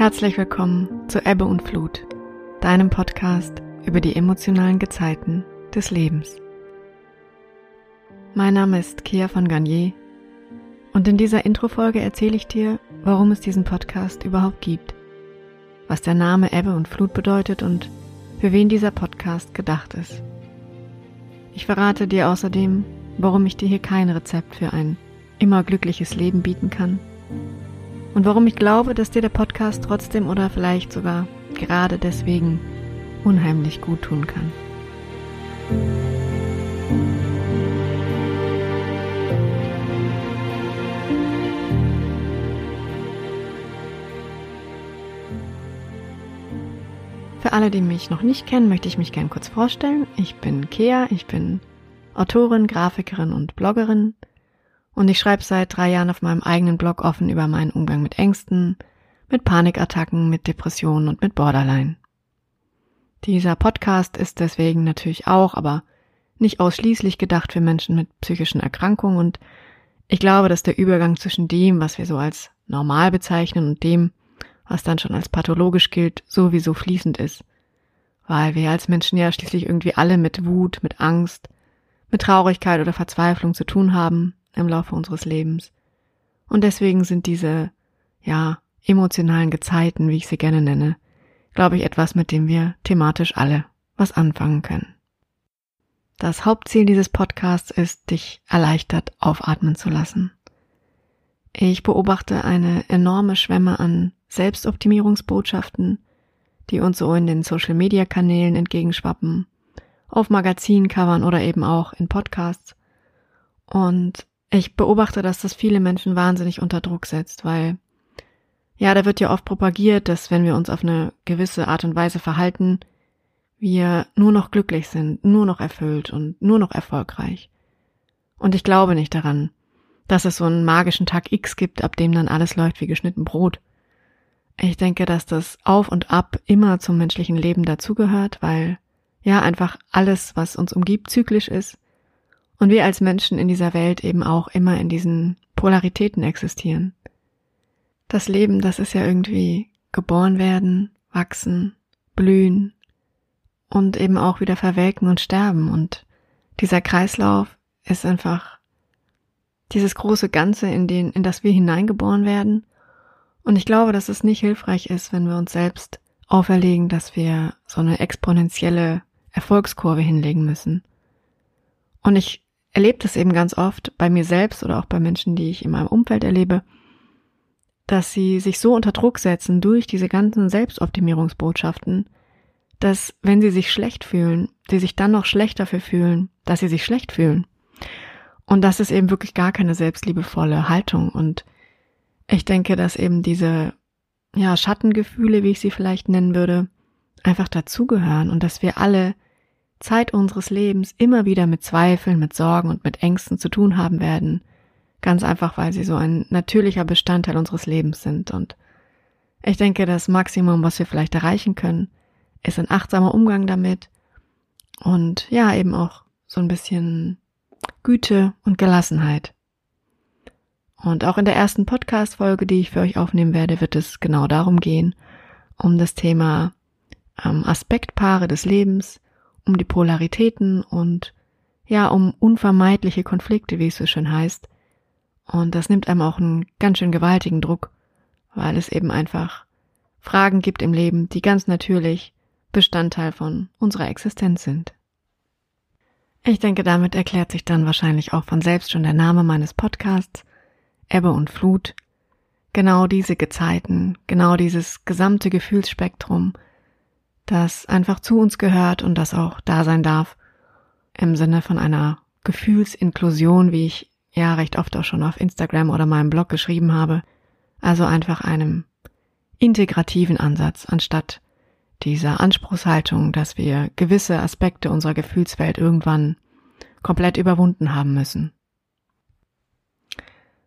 Herzlich willkommen zu Ebbe und Flut, deinem Podcast über die emotionalen Gezeiten des Lebens. Mein Name ist Kia von Garnier und in dieser Introfolge erzähle ich dir, warum es diesen Podcast überhaupt gibt, was der Name Ebbe und Flut bedeutet und für wen dieser Podcast gedacht ist. Ich verrate dir außerdem, warum ich dir hier kein Rezept für ein immer glückliches Leben bieten kann und warum ich glaube, dass dir der Podcast trotzdem oder vielleicht sogar gerade deswegen unheimlich gut tun kann. Für alle, die mich noch nicht kennen, möchte ich mich gern kurz vorstellen. Ich bin Kea, ich bin Autorin, Grafikerin und Bloggerin. Und ich schreibe seit drei Jahren auf meinem eigenen Blog offen über meinen Umgang mit Ängsten, mit Panikattacken, mit Depressionen und mit Borderline. Dieser Podcast ist deswegen natürlich auch, aber nicht ausschließlich gedacht für Menschen mit psychischen Erkrankungen und ich glaube, dass der Übergang zwischen dem, was wir so als normal bezeichnen und dem, was dann schon als pathologisch gilt, sowieso fließend ist. Weil wir als Menschen ja schließlich irgendwie alle mit Wut, mit Angst, mit Traurigkeit oder Verzweiflung zu tun haben im Laufe unseres Lebens. Und deswegen sind diese, ja, emotionalen Gezeiten, wie ich sie gerne nenne, glaube ich, etwas, mit dem wir thematisch alle was anfangen können. Das Hauptziel dieses Podcasts ist, dich erleichtert aufatmen zu lassen. Ich beobachte eine enorme Schwemme an Selbstoptimierungsbotschaften, die uns so in den Social-Media-Kanälen entgegenschwappen, auf Magazincovern oder eben auch in Podcasts. Und ich beobachte, dass das viele Menschen wahnsinnig unter Druck setzt, weil ja, da wird ja oft propagiert, dass wenn wir uns auf eine gewisse Art und Weise verhalten, wir nur noch glücklich sind, nur noch erfüllt und nur noch erfolgreich. Und ich glaube nicht daran, dass es so einen magischen Tag X gibt, ab dem dann alles läuft wie geschnitten Brot. Ich denke, dass das Auf und Ab immer zum menschlichen Leben dazugehört, weil ja einfach alles, was uns umgibt, zyklisch ist und wir als Menschen in dieser Welt eben auch immer in diesen Polaritäten existieren. Das Leben, das ist ja irgendwie geboren werden, wachsen, blühen und eben auch wieder verwelken und sterben. Und dieser Kreislauf ist einfach dieses große Ganze, in den, in das wir hineingeboren werden. Und ich glaube, dass es nicht hilfreich ist, wenn wir uns selbst auferlegen, dass wir so eine exponentielle Erfolgskurve hinlegen müssen. Und ich erlebe das eben ganz oft bei mir selbst oder auch bei Menschen, die ich in meinem Umfeld erlebe, dass sie sich so unter Druck setzen durch diese ganzen Selbstoptimierungsbotschaften, dass wenn sie sich schlecht fühlen, sie sich dann noch schlechter dafür fühlen, dass sie sich schlecht fühlen. Und das ist eben wirklich gar keine selbstliebevolle Haltung. Und ich denke, dass eben diese, ja, Schattengefühle, wie ich sie vielleicht nennen würde, einfach dazugehören und dass wir alle Zeit unseres Lebens immer wieder mit Zweifeln, mit Sorgen und mit Ängsten zu tun haben werden. Ganz einfach, weil sie so ein natürlicher Bestandteil unseres Lebens sind. Und ich denke, das Maximum, was wir vielleicht erreichen können, ist ein achtsamer Umgang damit und ja, eben auch so ein bisschen Güte und Gelassenheit. Und auch in der ersten Podcast-Folge, die ich für euch aufnehmen werde, wird es genau darum gehen, um das Thema ähm, Aspektpaare des Lebens, um die Polaritäten und ja, um unvermeidliche Konflikte, wie es so schön heißt. Und das nimmt einem auch einen ganz schön gewaltigen Druck, weil es eben einfach Fragen gibt im Leben, die ganz natürlich Bestandteil von unserer Existenz sind. Ich denke, damit erklärt sich dann wahrscheinlich auch von selbst schon der Name meines Podcasts, Ebbe und Flut. Genau diese Gezeiten, genau dieses gesamte Gefühlsspektrum, das einfach zu uns gehört und das auch da sein darf, im Sinne von einer Gefühlsinklusion, wie ich ja recht oft auch schon auf Instagram oder meinem Blog geschrieben habe, also einfach einem integrativen Ansatz, anstatt dieser Anspruchshaltung, dass wir gewisse Aspekte unserer Gefühlswelt irgendwann komplett überwunden haben müssen.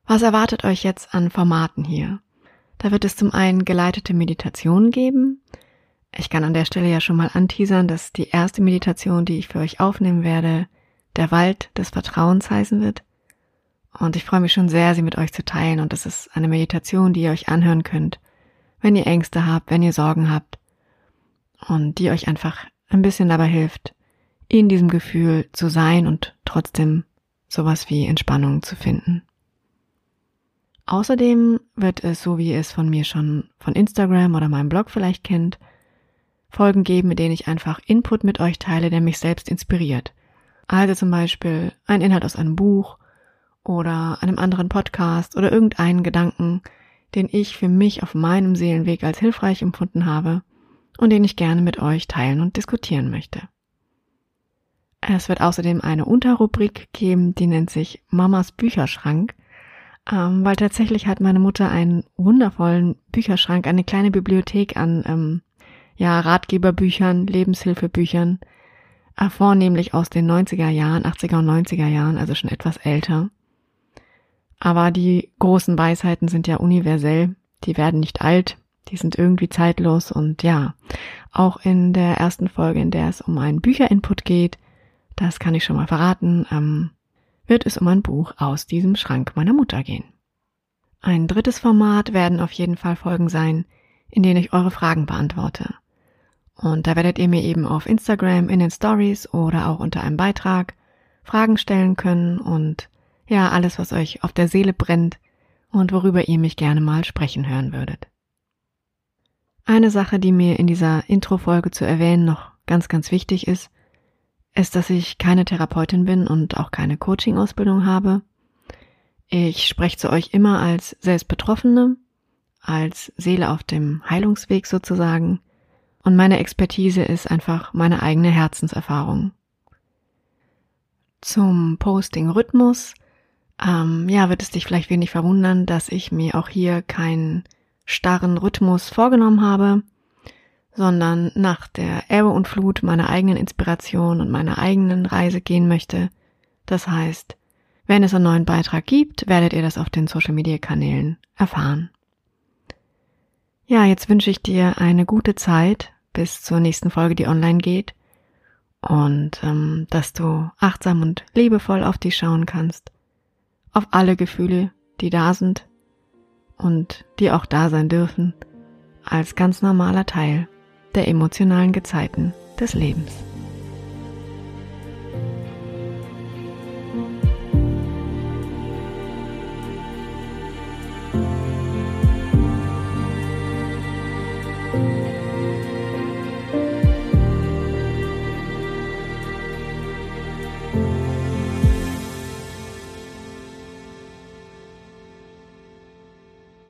Was erwartet euch jetzt an Formaten hier? Da wird es zum einen geleitete Meditationen geben, ich kann an der Stelle ja schon mal anteasern, dass die erste Meditation, die ich für euch aufnehmen werde, der Wald des Vertrauens heißen wird. Und ich freue mich schon sehr, sie mit euch zu teilen. Und das ist eine Meditation, die ihr euch anhören könnt, wenn ihr Ängste habt, wenn ihr Sorgen habt und die euch einfach ein bisschen dabei hilft, in diesem Gefühl zu sein und trotzdem sowas wie Entspannung zu finden. Außerdem wird es, so wie ihr es von mir schon von Instagram oder meinem Blog vielleicht kennt, Folgen geben, mit denen ich einfach Input mit euch teile, der mich selbst inspiriert. Also zum Beispiel ein Inhalt aus einem Buch oder einem anderen Podcast oder irgendeinen Gedanken, den ich für mich auf meinem Seelenweg als hilfreich empfunden habe und den ich gerne mit euch teilen und diskutieren möchte. Es wird außerdem eine Unterrubrik geben, die nennt sich Mamas Bücherschrank, ähm, weil tatsächlich hat meine Mutter einen wundervollen Bücherschrank, eine kleine Bibliothek an ähm, ja, Ratgeberbüchern, Lebenshilfebüchern, äh, vornehmlich aus den 90er Jahren, 80er und 90er Jahren, also schon etwas älter. Aber die großen Weisheiten sind ja universell, die werden nicht alt, die sind irgendwie zeitlos und ja, auch in der ersten Folge, in der es um einen Bücherinput geht, das kann ich schon mal verraten, ähm, wird es um ein Buch aus diesem Schrank meiner Mutter gehen. Ein drittes Format werden auf jeden Fall Folgen sein, in denen ich eure Fragen beantworte. Und da werdet ihr mir eben auf Instagram in den Stories oder auch unter einem Beitrag Fragen stellen können und ja, alles, was euch auf der Seele brennt und worüber ihr mich gerne mal sprechen hören würdet. Eine Sache, die mir in dieser Intro-Folge zu erwähnen noch ganz, ganz wichtig ist, ist, dass ich keine Therapeutin bin und auch keine Coaching-Ausbildung habe. Ich spreche zu euch immer als Selbstbetroffene, als Seele auf dem Heilungsweg sozusagen. Und meine Expertise ist einfach meine eigene Herzenserfahrung. Zum Posting-Rhythmus, ähm, ja, wird es dich vielleicht wenig verwundern, dass ich mir auch hier keinen starren Rhythmus vorgenommen habe sondern nach der Ebbe und Flut meiner eigenen Inspiration und meiner eigenen Reise gehen möchte. Das heißt, wenn es einen neuen Beitrag gibt, werdet ihr das auf den Social Media Kanälen erfahren. Ja, jetzt wünsche ich dir eine gute Zeit bis zur nächsten Folge, die online geht. Und ähm, dass du achtsam und liebevoll auf dich schauen kannst. Auf alle Gefühle, die da sind und die auch da sein dürfen, als ganz normaler Teil der emotionalen Gezeiten des Lebens.